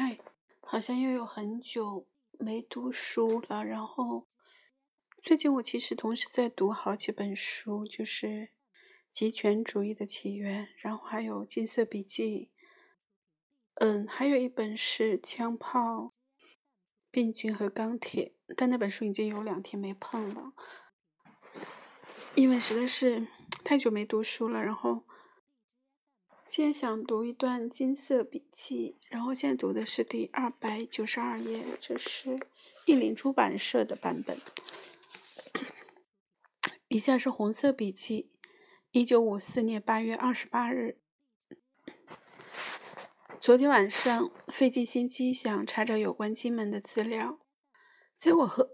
嗨，好像又有很久没读书了。然后最近我其实同时在读好几本书，就是《极权主义的起源》，然后还有《金色笔记》，嗯，还有一本是《枪炮、病菌和钢铁》，但那本书已经有两天没碰了，因为实在是太久没读书了。然后。现在想读一段金色笔记，然后现在读的是第二百九十二页，这是译林出版社的版本。以下是红色笔记，一九五四年八月二十八日。昨天晚上费尽心机想查找有关金门的资料，在我和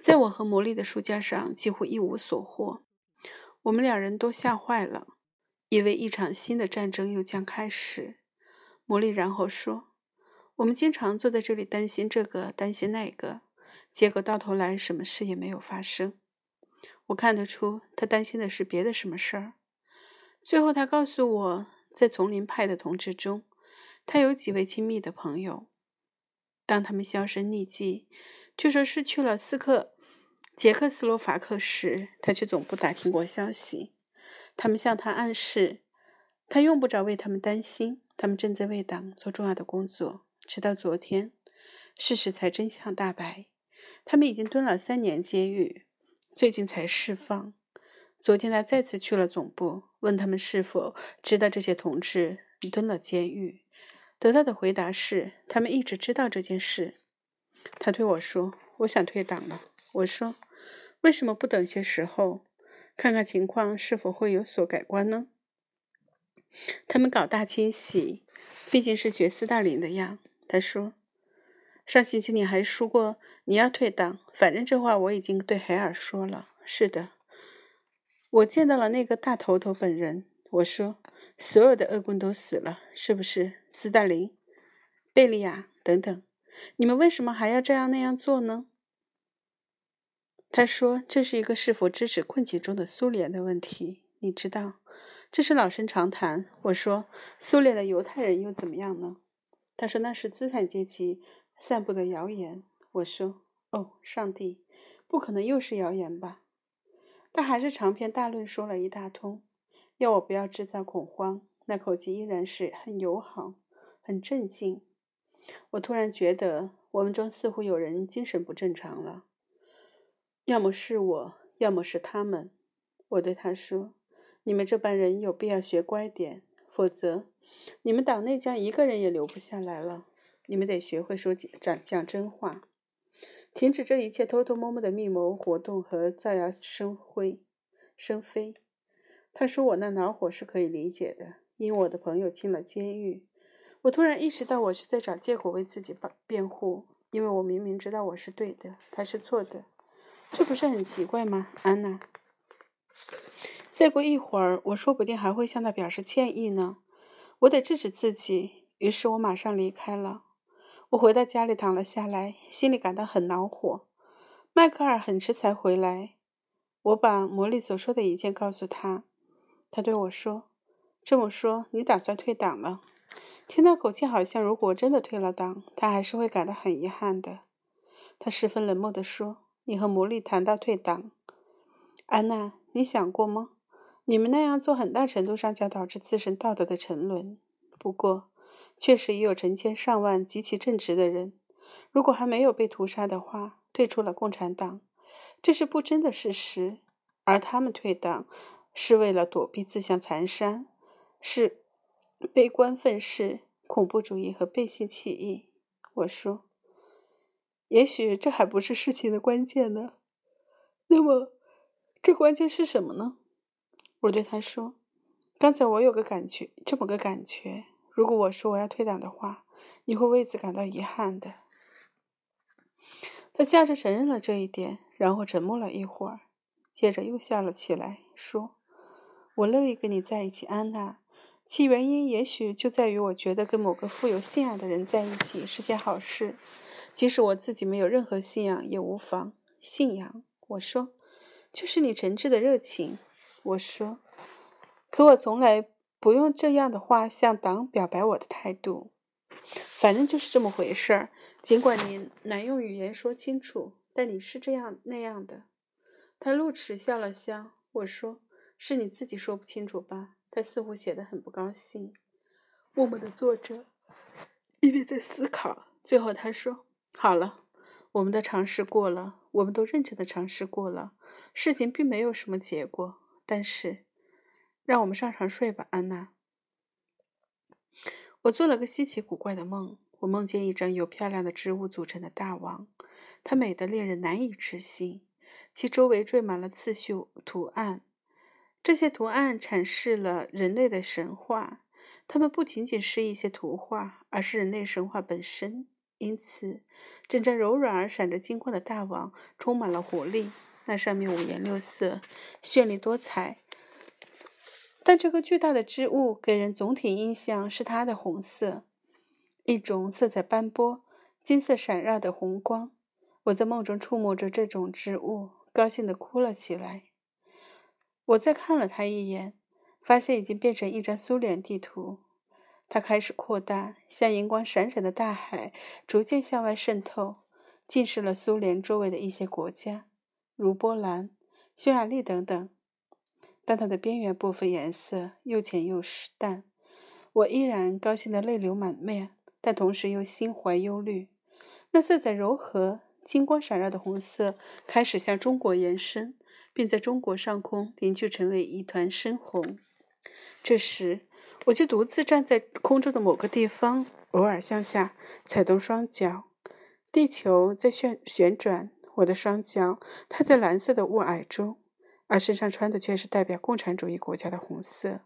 在我和魔力的书架上几乎一无所获，我们两人都吓坏了。因为一场新的战争又将开始，魔力然后说：“我们经常坐在这里担心这个，担心那个，结果到头来什么事也没有发生。我看得出他担心的是别的什么事儿。最后，他告诉我在丛林派的同志中，他有几位亲密的朋友。当他们销声匿迹，据说失去了斯克捷克斯洛伐克时，他去总部打听过消息。”他们向他暗示，他用不着为他们担心，他们正在为党做重要的工作。直到昨天，事实才真相大白。他们已经蹲了三年监狱，最近才释放。昨天他再次去了总部，问他们是否知道这些同志蹲了监狱。得到的回答是，他们一直知道这件事。他对我说：“我想退党了。”我说：“为什么不等些时候？”看看情况是否会有所改观呢？他们搞大清洗，毕竟是学斯大林的样。他说：“上星期你还说过你要退党，反正这话我已经对海尔说了。”是的，我见到了那个大头头本人。我说：“所有的恶棍都死了，是不是？斯大林、贝利亚等等，你们为什么还要这样那样做呢？”他说：“这是一个是否支持困境中的苏联的问题，你知道，这是老生常谈。”我说：“苏联的犹太人又怎么样呢？”他说：“那是资产阶级散布的谣言。”我说：“哦，上帝，不可能又是谣言吧？”他还是长篇大论说了一大通，要我不要制造恐慌。那口气依然是很友好，很镇静。我突然觉得我们中似乎有人精神不正常了。要么是我，要么是他们。我对他说：“你们这班人有必要学乖点，否则你们党内将一个人也留不下来了。你们得学会说讲讲真话，停止这一切偷偷摸摸的密谋活动和造谣生灰生非。”他说：“我那恼火是可以理解的，因我的朋友进了监狱。”我突然意识到，我是在找借口为自己辩辩护，因为我明明知道我是对的，他是错的。这不是很奇怪吗，安娜？再过一会儿，我说不定还会向他表示歉意呢。我得制止自己，于是我马上离开了。我回到家里躺了下来，心里感到很恼火。迈克尔很迟才回来，我把魔力所说的一切告诉他。他对我说：“这么说，你打算退党了？”听那口气，好像如果真的退了党，他还是会感到很遗憾的。他十分冷漠地说。你和魔力谈到退党，安娜，你想过吗？你们那样做，很大程度上将导致自身道德的沉沦。不过，确实也有成千上万极其正直的人，如果还没有被屠杀的话，退出了共产党，这是不争的事实。而他们退党，是为了躲避自相残杀，是悲观愤世、恐怖主义和背信弃义。我说。也许这还不是事情的关键呢。那么，这关键是什么呢？我对他说：“刚才我有个感觉，这么个感觉。如果我说我要退党的话，你会为此感到遗憾的。”他笑着承认了这一点，然后沉默了一会儿，接着又笑了起来，说：“我乐意跟你在一起，安娜。其原因也许就在于我觉得跟某个富有信仰的人在一起是件好事。”即使我自己没有任何信仰也无妨。信仰，我说，就是你诚挚的热情。我说，可我从来不用这样的话向党表白我的态度。反正就是这么回事儿。尽管你难用语言说清楚，但你是这样那样的。他露齿笑了笑。我说：“是你自己说不清楚吧？”他似乎显得很不高兴。默默的坐着，一边在思考。最后他说：“好了，我们的尝试过了，我们都认真的尝试过了。事情并没有什么结果，但是，让我们上床睡吧，安娜。”我做了个稀奇古怪的梦。我梦见一张由漂亮的织物组成的大网，它美得令人难以置信，其周围缀满了刺绣图案。这些图案阐释了人类的神话，它们不仅仅是一些图画，而是人类神话本身。因此，整张柔软而闪着金光的大网充满了活力。那上面五颜六色，绚丽多彩。但这个巨大的织物给人总体印象是它的红色，一种色彩斑驳、金色闪耀的红光。我在梦中触摸着这种织物，高兴地哭了起来。我再看了它一眼，发现已经变成一张苏联地图。它开始扩大，像银光闪闪的大海，逐渐向外渗透，浸湿了苏联周围的一些国家，如波兰、匈牙利等等。但它的边缘部分颜色又浅又淡，我依然高兴得泪流满面，但同时又心怀忧虑。那色彩柔和、金光闪耀的红色开始向中国延伸，并在中国上空凝聚成为一团深红。这时，我就独自站在空中的某个地方，偶尔向下踩动双脚。地球在旋旋转，我的双脚踏在蓝色的雾霭中。而身上穿的却是代表共产主义国家的红色，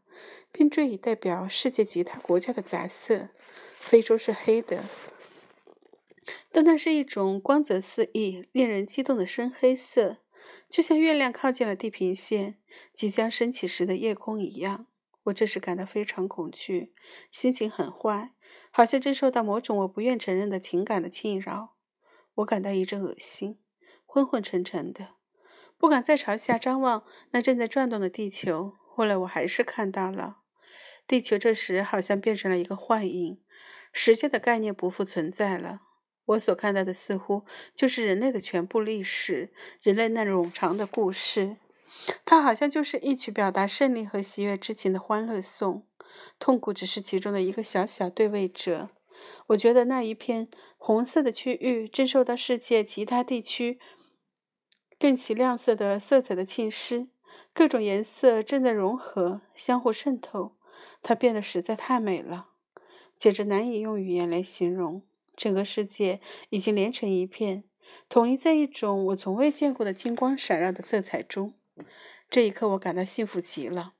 并缀以代表世界其他国家的杂色。非洲是黑的，但那是一种光泽四溢、令人激动的深黑色，就像月亮靠近了地平线、即将升起时的夜空一样。我这时感到非常恐惧，心情很坏，好像正受到某种我不愿承认的情感的侵扰。我感到一阵恶心，昏昏沉沉的。不敢再朝下张望那正在转动的地球。后来我还是看到了，地球这时好像变成了一个幻影，时间的概念不复存在了。我所看到的似乎就是人类的全部历史，人类那冗长的故事。它好像就是一曲表达胜利和喜悦之情的欢乐颂，痛苦只是其中的一个小小对位者。我觉得那一片红色的区域正受到世界其他地区。更其亮色的色彩的浸湿，各种颜色正在融合，相互渗透。它变得实在太美了，简直难以用语言来形容。整个世界已经连成一片，统一在一种我从未见过的金光闪耀的色彩中。这一刻，我感到幸福极了。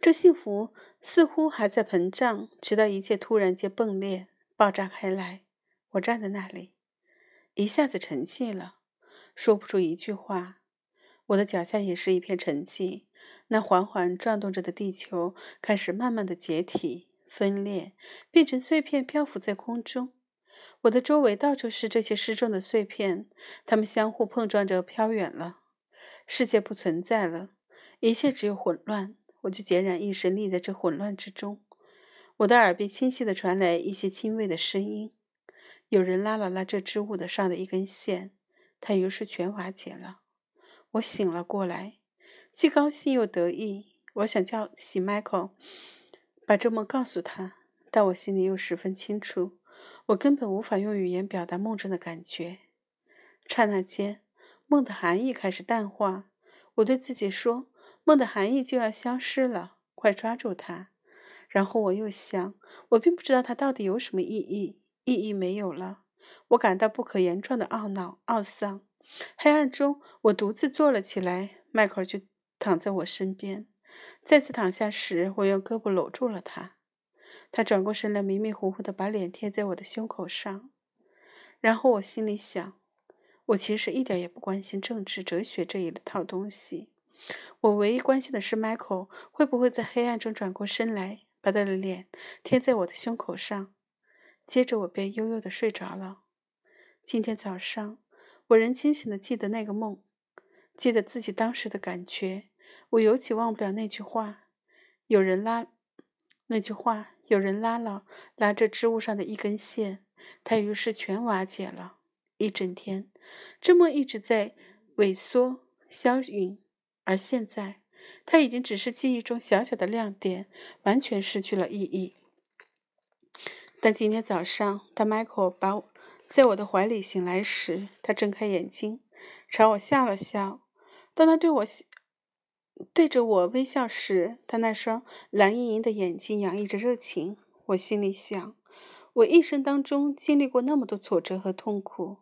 这幸福似乎还在膨胀，直到一切突然间迸裂、爆炸开来。我站在那里，一下子沉寂了。说不出一句话，我的脚下也是一片沉寂。那缓缓转动着的地球开始慢慢的解体、分裂，变成碎片漂浮在空中。我的周围到处是这些失重的碎片，它们相互碰撞着飘远了。世界不存在了，一切只有混乱。我就孑然一身立在这混乱之中。我的耳边清晰的传来一些轻微的声音，有人拉了拉这织物的上的一根线。它于是全瓦解了。我醒了过来，既高兴又得意。我想叫醒 Michael，把这梦告诉他，但我心里又十分清楚，我根本无法用语言表达梦中的感觉。刹那间，梦的含义开始淡化。我对自己说：“梦的含义就要消失了，快抓住它。”然后我又想，我并不知道它到底有什么意义，意义没有了。我感到不可言状的懊恼、懊丧。黑暗中，我独自坐了起来。迈克尔就躺在我身边。再次躺下时，我用胳膊搂住了他。他转过身来，迷迷糊糊地把脸贴在我的胸口上。然后我心里想：我其实一点也不关心政治、哲学这一套东西。我唯一关心的是，迈克尔会不会在黑暗中转过身来，把他的脸贴在我的胸口上。接着我便悠悠地睡着了。今天早上，我仍清醒地记得那个梦，记得自己当时的感觉。我尤其忘不了那句话：“有人拉，那句话有人拉了拉着织物上的一根线，它于是全瓦解了。一整天，这梦一直在萎缩消陨，而现在，它已经只是记忆中小小的亮点，完全失去了意义。但今天早上，当 Michael 把在我的怀里醒来时，他睁开眼睛，朝我笑了笑。当他对我对着我微笑时，他那双蓝盈盈的眼睛洋溢着热情。我心里想，我一生当中经历过那么多挫折和痛苦，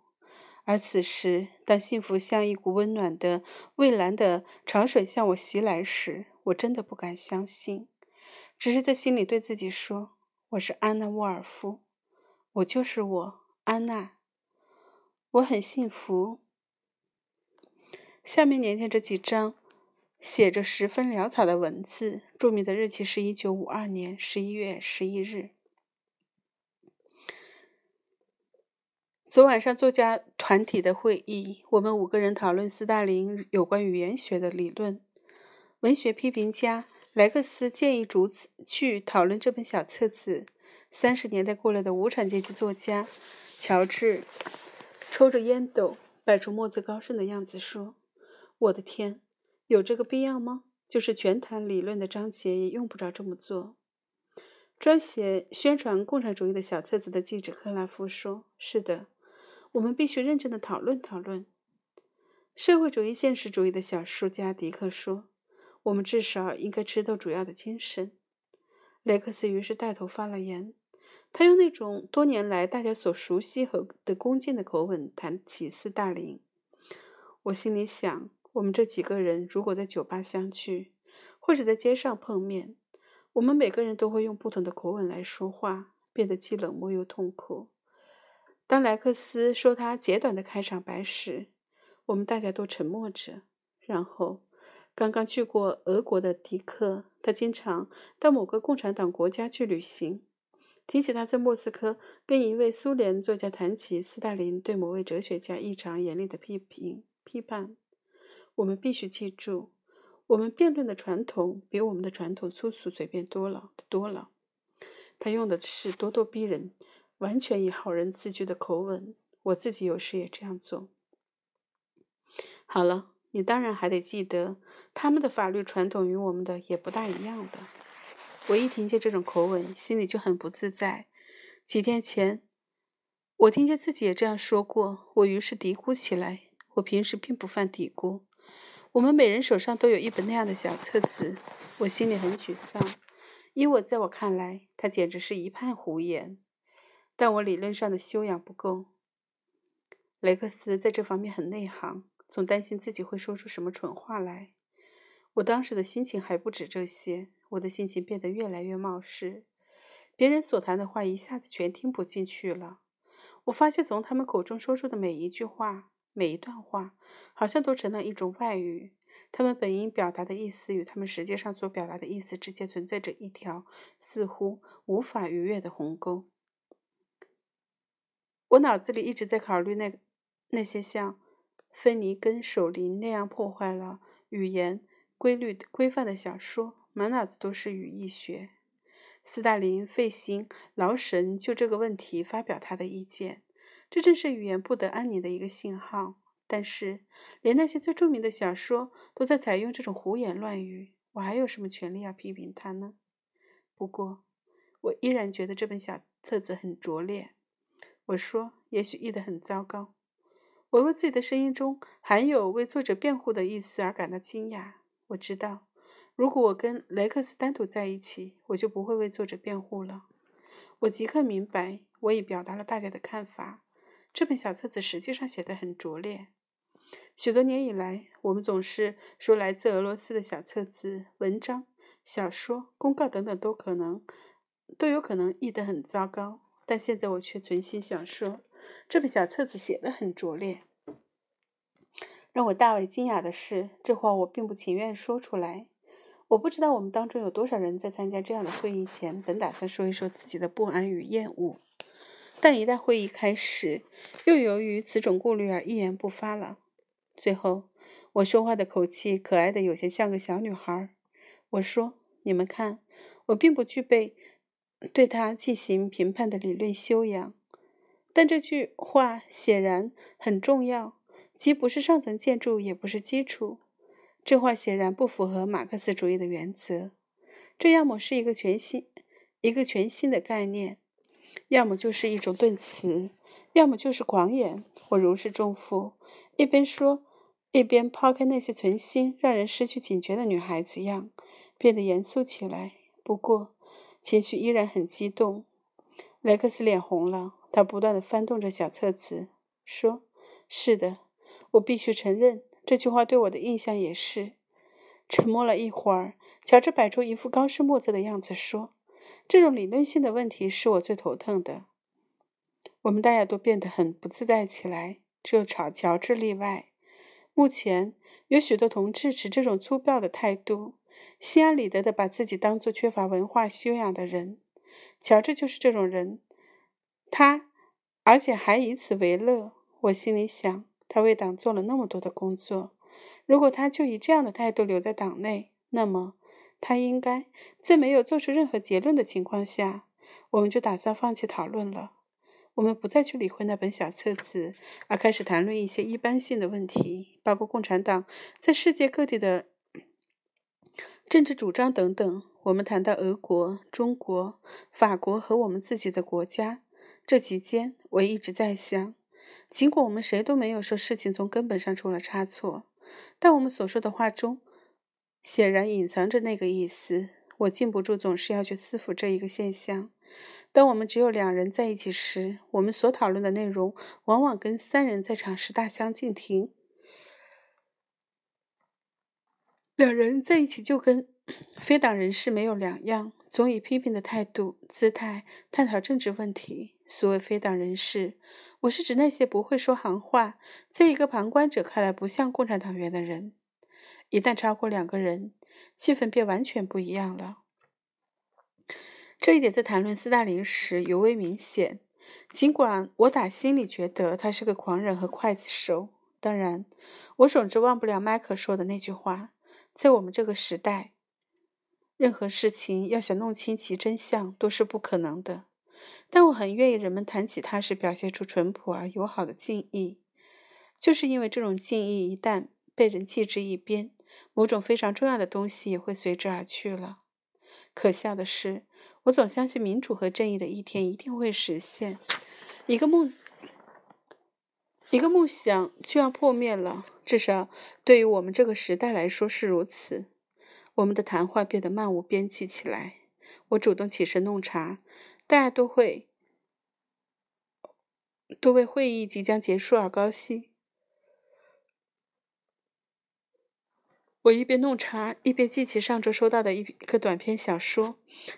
而此时，当幸福像一股温暖的蔚蓝的潮水向我袭来时，我真的不敢相信，只是在心里对自己说：“我是安娜·沃尔夫，我就是我，安娜，我很幸福。”下面连接这几张。写着十分潦草的文字，著名的日期是一九五二年十一月十一日。昨晚上作家团体的会议，我们五个人讨论斯大林有关语言学的理论。文学批评家莱克斯建议逐次去讨论这本小册子。三十年代过来的无产阶级作家乔治抽着烟斗，摆出墨子高深的样子说：“我的天！”有这个必要吗？就是全谈理论的章节也用不着这么做。专写宣传共产主义的小册子的记者克拉夫说：“是的，我们必须认真的讨论讨论。”社会主义现实主义的小说家迪克说：“我们至少应该吃透主要的精神。”雷克斯于是带头发了言，他用那种多年来大家所熟悉和的恭敬的口吻谈起斯大林。我心里想。我们这几个人如果在酒吧相聚，或者在街上碰面，我们每个人都会用不同的口吻来说话，变得既冷漠又痛苦。当莱克斯说他简短的开场白时，我们大家都沉默着。然后，刚刚去过俄国的迪克，他经常到某个共产党国家去旅行，提起他在莫斯科跟一位苏联作家谈起斯大林对某位哲学家异常严厉的批评批判。我们必须记住，我们辩论的传统比我们的传统粗俗随便多了多了。他用的是咄咄逼人、完全以好人自居的口吻。我自己有时也这样做。好了，你当然还得记得，他们的法律传统与我们的也不大一样的。我一听见这种口吻，心里就很不自在。几天前，我听见自己也这样说过，我于是嘀咕起来。我平时并不犯嘀咕。我们每人手上都有一本那样的小册子，我心里很沮丧，因为在我看来，它简直是一派胡言。但我理论上的修养不够。雷克斯在这方面很内行，总担心自己会说出什么蠢话来。我当时的心情还不止这些，我的心情变得越来越冒失，别人所谈的话一下子全听不进去了。我发现从他们口中说出的每一句话。每一段话好像都成了一种外语，他们本应表达的意思与他们实际上所表达的意思之间存在着一条似乎无法逾越的鸿沟。我脑子里一直在考虑那那些像芬尼根守林那样破坏了语言规律规范的小说，满脑子都是语义学。斯大林费心劳神就这个问题发表他的意见。这正是语言不得安宁的一个信号。但是，连那些最著名的小说都在采用这种胡言乱语，我还有什么权利要批评他呢？不过，我依然觉得这本小册子很拙劣。我说，也许译得很糟糕。我为自己的声音中含有为作者辩护的意思而感到惊讶。我知道，如果我跟雷克斯单独在一起，我就不会为作者辩护了。我即刻明白，我已表达了大家的看法。这本小册子实际上写得很拙劣。许多年以来，我们总是说来自俄罗斯的小册子、文章、小说、公告等等都可能都有可能译得很糟糕。但现在我却存心想说，这本小册子写得很拙劣。让我大为惊讶的是，这话我并不情愿说出来。我不知道我们当中有多少人在参加这样的会议前，本打算说一说自己的不安与厌恶。但一旦会议开始，又由于此种顾虑而一言不发了。最后，我说话的口气可爱的有些像个小女孩。我说：“你们看，我并不具备对他进行评判的理论修养。但这句话显然很重要，既不是上层建筑，也不是基础。这话显然不符合马克思主义的原则。这要么是一个全新、一个全新的概念，要么就是一种顿词，要么就是狂言。我如释重负，一边说，一边抛开那些存心让人失去警觉的女孩子样，变得严肃起来。不过，情绪依然很激动。雷克斯脸红了，他不断地翻动着小册子，说：“是的，我必须承认，这句话对我的印象也是。”沉默了一会儿，乔治摆出一副高深莫测的样子，说：“这种理论性的问题是我最头疼的。”我们大家都变得很不自在起来，只有乔乔治例外。目前有许多同志持这种粗暴的态度，心安理得地把自己当作缺乏文化修养的人。乔治就是这种人，他而且还以此为乐。我心里想，他为党做了那么多的工作，如果他就以这样的态度留在党内，那么他应该在没有做出任何结论的情况下，我们就打算放弃讨论了。我们不再去理会那本小册子，而开始谈论一些一般性的问题，包括共产党在世界各地的政治主张等等。我们谈到俄国、中国、法国和我们自己的国家。这期间，我一直在想，尽管我们谁都没有说事情从根本上出了差错，但我们所说的话中显然隐藏着那个意思。我禁不住总是要去思抚这一个现象。当我们只有两人在一起时，我们所讨论的内容往往跟三人在场时大相径庭。两人在一起就跟非党人士没有两样，总以批评的态度、姿态探讨政治问题。所谓非党人士，我是指那些不会说行话，在一个旁观者看来不像共产党员的人。一旦超过两个人，气氛便完全不一样了。这一点在谈论斯大林时尤为明显，尽管我打心里觉得他是个狂人和刽子手。当然，我总之忘不了麦克说的那句话：在我们这个时代，任何事情要想弄清其真相都是不可能的。但我很愿意人们谈起他时表现出淳朴而友好的敬意，就是因为这种敬意一旦被人弃之一边，某种非常重要的东西也会随之而去了。可笑的是，我总相信民主和正义的一天一定会实现。一个梦，一个梦想就要破灭了，至少对于我们这个时代来说是如此。我们的谈话变得漫无边际起来。我主动起身弄茶，大家都会都为会议即将结束而高兴。我一边弄茶，一边记起上周收到的一一个短篇小说。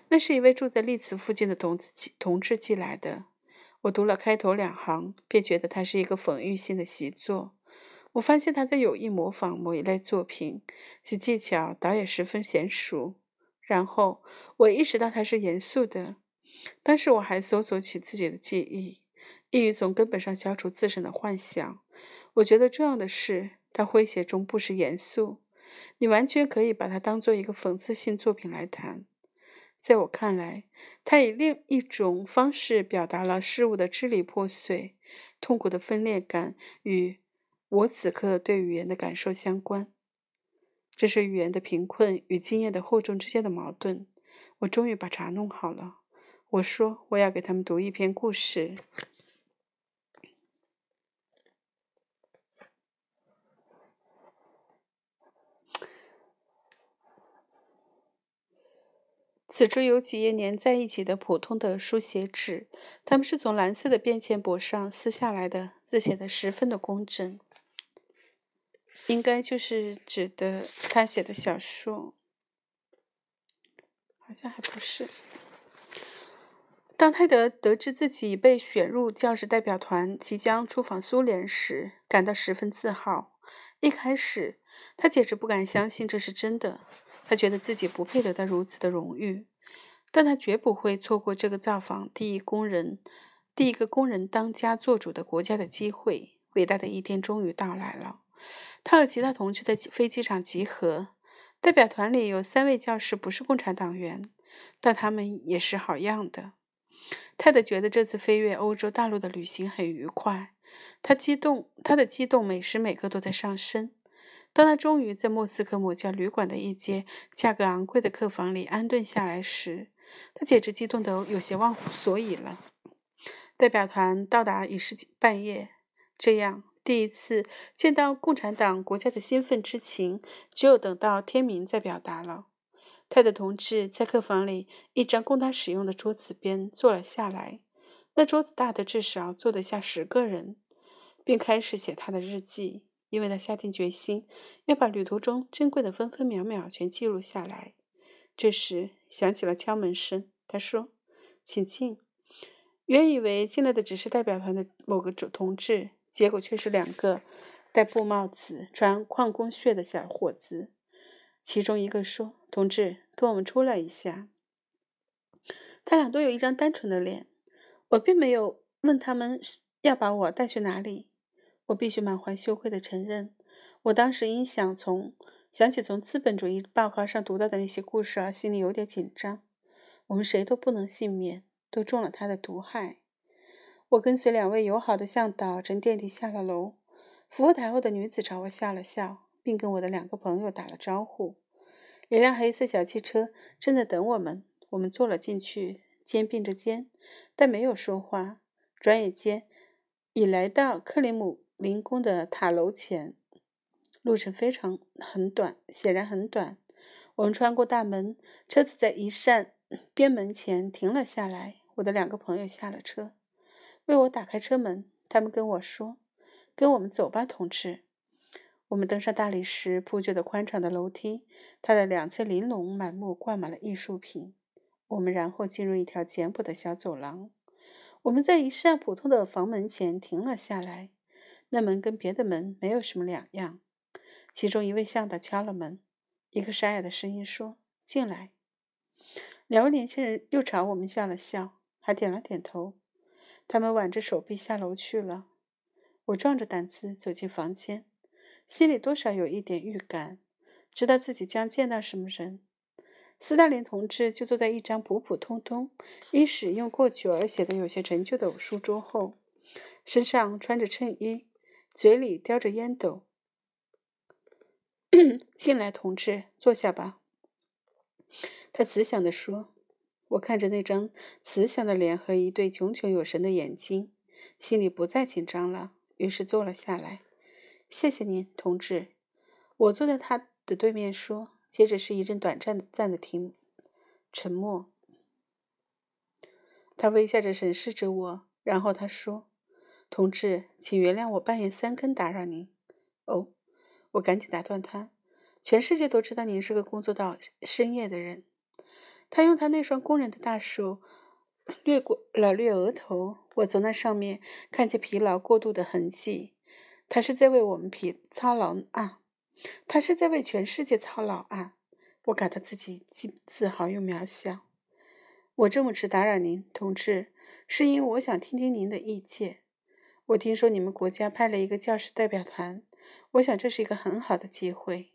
那是一位住在丽兹附近的同志同志寄来的。我读了开头两行，便觉得它是一个讽喻性的习作。我发现他在有意模仿某一类作品，其技巧倒也十分娴熟。然后我意识到他是严肃的。当时我还搜索起自己的记忆，意欲从根本上消除自身的幻想。我觉得重要的是，他诙谐中不失严肃。你完全可以把它当做一个讽刺性作品来谈。在我看来，它以另一种方式表达了事物的支离破碎、痛苦的分裂感与我此刻对语言的感受相关。这是语言的贫困与经验的厚重之间的矛盾。我终于把茶弄好了。我说：“我要给他们读一篇故事。”此处有几页粘在一起的普通的书写纸，它们是从蓝色的便签簿上撕下来的，字写得十分的工整，应该就是指的他写的小说，好像还不是。当泰德得知自己被选入教师代表团，即将出访苏联时，感到十分自豪。一开始，他简直不敢相信这是真的。他觉得自己不配得到如此的荣誉，但他绝不会错过这个造访第一工人、第一个工人当家作主的国家的机会。伟大的一天终于到来了。他和其他同志在飞机场集合。代表团里有三位教师不是共产党员，但他们也是好样的。泰德觉得这次飞越欧洲大陆的旅行很愉快，他激动，他的激动每时每刻都在上升。当他终于在莫斯科某家旅馆的一间价格昂贵的客房里安顿下来时，他简直激动得有些忘乎所以了。代表团到达已是半夜，这样第一次见到共产党国家的兴奋之情，只有等到天明再表达了。泰德同志在客房里一张供他使用的桌子边坐了下来，那桌子大的至少坐得下十个人，并开始写他的日记，因为他下定决心要把旅途中珍贵的分分秒秒全记录下来。这时响起了敲门声，他说：“请进。”原以为进来的只是代表团的某个主同志，结果却是两个戴布帽子、穿矿工靴的小伙子。其中一个说：“同志，跟我们出来一下。”他俩都有一张单纯的脸。我并没有问他们要把我带去哪里。我必须满怀羞愧地承认，我当时因想从想起从资本主义报告上读到的那些故事而心里有点紧张。我们谁都不能幸免，都中了他的毒害。我跟随两位友好的向导乘电梯下了楼。服务台后的女子朝我笑了笑。并跟我的两个朋友打了招呼。一辆黑色小汽车正在等我们，我们坐了进去，肩并着肩，但没有说话。转眼间已来到克里姆林宫的塔楼前，路程非常很短，显然很短。我们穿过大门，车子在一扇边门前停了下来。我的两个朋友下了车，为我打开车门。他们跟我说：“跟我们走吧，同志。”我们登上大理石铺就的宽敞的楼梯，它的两侧玲珑满目，挂满了艺术品。我们然后进入一条简朴的小走廊。我们在一扇普通的房门前停了下来，那门跟别的门没有什么两样。其中一位向导敲了门，一个沙哑的声音说：“进来。”两位年轻人又朝我们笑了笑，还点了点头。他们挽着手臂下楼去了。我壮着胆子走进房间。心里多少有一点预感，知道自己将见到什么人。斯大林同志就坐在一张普普通通、因使用过久而显得有些陈旧的书桌后，身上穿着衬衣，嘴里叼着烟斗。进来，同志，坐下吧。他慈祥地说：“我看着那张慈祥的脸和一对炯炯有神的眼睛，心里不再紧张了，于是坐了下来。”谢谢您，同志。我坐在他的对面说，接着是一阵短暂的暂的停沉默。他微笑着审视着我，然后他说：“同志，请原谅我半夜三更打扰您。”哦，我赶紧打断他：“全世界都知道您是个工作到深夜的人。”他用他那双工人的大手掠过了掠额头，我从那上面看见疲劳过度的痕迹。他是在为我们疲操劳啊！他是在为全世界操劳啊！我感到自己既自豪又渺小。我这么迟打扰您，同志，是因为我想听听您的意见。我听说你们国家派了一个教师代表团，我想这是一个很好的机会。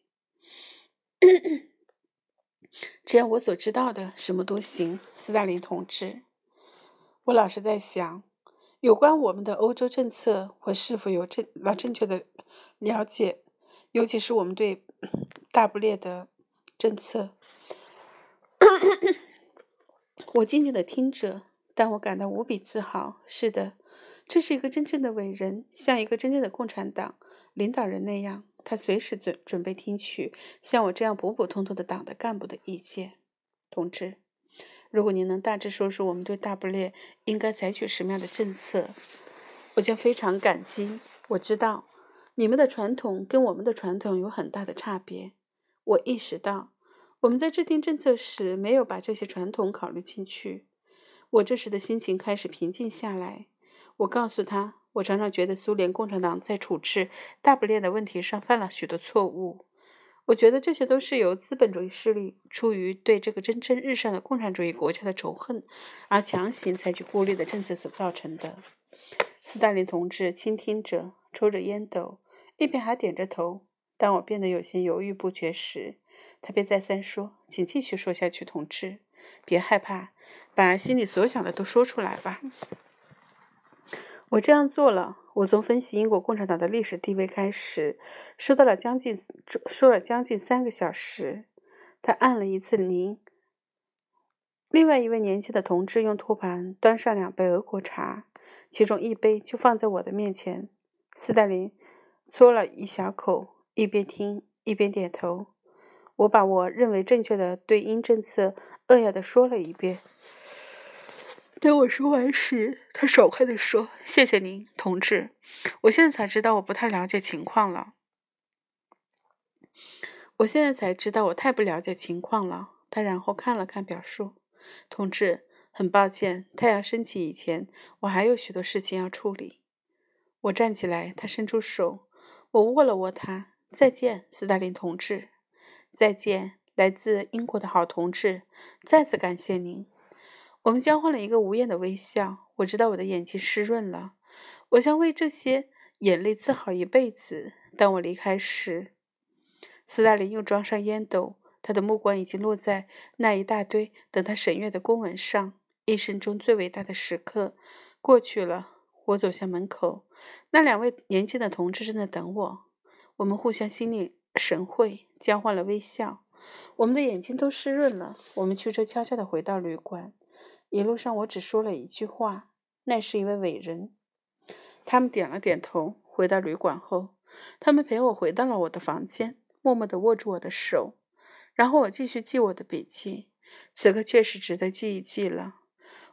只要我所知道的，什么都行，斯大林同志。我老是在想。有关我们的欧洲政策，我是否有正了正确的了解？尤其是我们对 大不列的政策。我静静的听着，但我感到无比自豪。是的，这是一个真正的伟人，像一个真正的共产党领导人那样，他随时准准备听取像我这样普普通通的党的干部的意见，同志。如果您能大致说说我们对大不列应该采取什么样的政策，我将非常感激。我知道你们的传统跟我们的传统有很大的差别。我意识到我们在制定政策时没有把这些传统考虑进去。我这时的心情开始平静下来。我告诉他，我常常觉得苏联共产党在处置大不列的问题上犯了许多错误。我觉得这些都是由资本主义势力出于对这个蒸蒸日上的共产主义国家的仇恨而强行采取孤立的政策所造成的。斯大林同志倾听着，抽着烟斗，一边还点着头。当我变得有些犹豫不决时，他便再三说：“请继续说下去，同志。别害怕，把心里所想的都说出来吧。我这样做了。我从分析英国共产党的历史地位开始，说到了将近说了将近三个小时。他按了一次铃。另外一位年轻的同志用托盘端上两杯俄国茶，其中一杯就放在我的面前。斯大林啜了一小口，一边听一边点头。我把我认为正确的对英政策扼要的说了一遍。等我说完时，他爽快地说：“谢谢您，同志。我现在才知道我不太了解情况了。我现在才知道我太不了解情况了。”他然后看了看表述。同志，很抱歉，太阳升起以前，我还有许多事情要处理。我站起来，他伸出手，我握了握他。再见，斯大林同志。再见，来自英国的好同志。再次感谢您。我们交换了一个无言的微笑。我知道我的眼睛湿润了。我将为这些眼泪自豪一辈子。当我离开时，斯大林又装上烟斗。他的目光已经落在那一大堆等他审阅的公文上。一生中最伟大的时刻过去了。我走向门口，那两位年轻的同志正在等我。我们互相心领神会，交换了微笑。我们的眼睛都湿润了。我们驱车悄悄地回到旅馆。一路上，我只说了一句话：“那是一位伟人。”他们点了点头。回到旅馆后，他们陪我回到了我的房间，默默地握住我的手。然后我继续记我的笔记。此刻确实值得记一记了。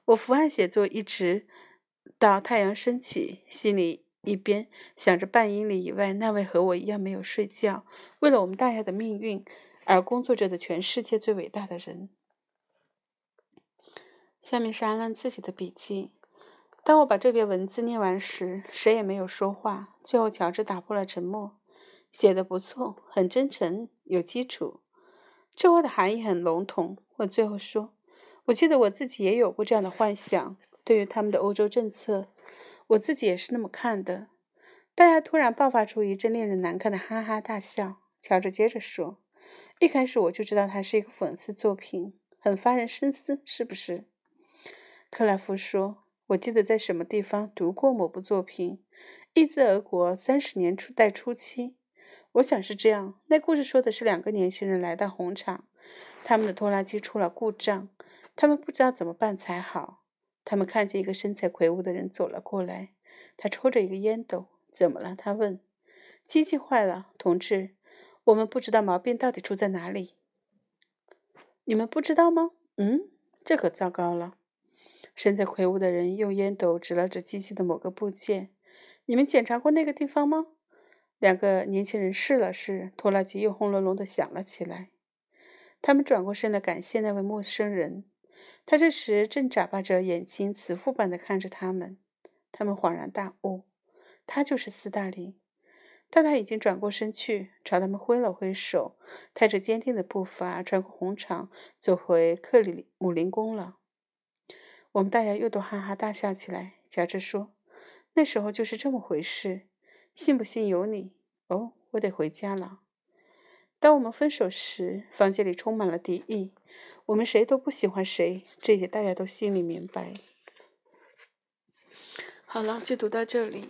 我伏案写作，一直到太阳升起，心里一边想着半英里以外那位和我一样没有睡觉，为了我们大家的命运而工作着的全世界最伟大的人。下面是安兰自己的笔记。当我把这篇文字念完时，谁也没有说话。最后，乔治打破了沉默：“写的不错，很真诚，有基础。”这话的含义很笼统。我最后说：“我记得我自己也有过这样的幻想，对于他们的欧洲政策，我自己也是那么看的。”大家突然爆发出一阵令人难看的哈哈大笑。乔治接着说：“一开始我就知道它是一个讽刺作品，很发人深思，是不是？”克莱夫说：“我记得在什么地方读过某部作品，译自俄国三十年初代初期。”我想是这样。那故事说的是两个年轻人来到红场，他们的拖拉机出了故障，他们不知道怎么办才好。他们看见一个身材魁梧的人走了过来，他抽着一个烟斗。怎么了？他问。机器坏了，同志。我们不知道毛病到底出在哪里。你们不知道吗？嗯，这可糟糕了。身在魁梧的人用烟斗指了指机器的某个部件。你们检查过那个地方吗？两个年轻人试了试，拖拉机又轰隆隆地响了起来。他们转过身来感谢那位陌生人。他这时正眨巴着眼睛，慈父般地看着他们。他们恍然大悟，他就是斯大林。但他已经转过身去，朝他们挥了挥手，踏着坚定的步伐穿过红场，走回克里姆林宫了。我们大家又都哈哈大笑起来。夹着说：“那时候就是这么回事。”信不信由你。哦，我得回家了。当我们分手时，房间里充满了敌意。我们谁都不喜欢谁，这点大家都心里明白。好了，就读到这里。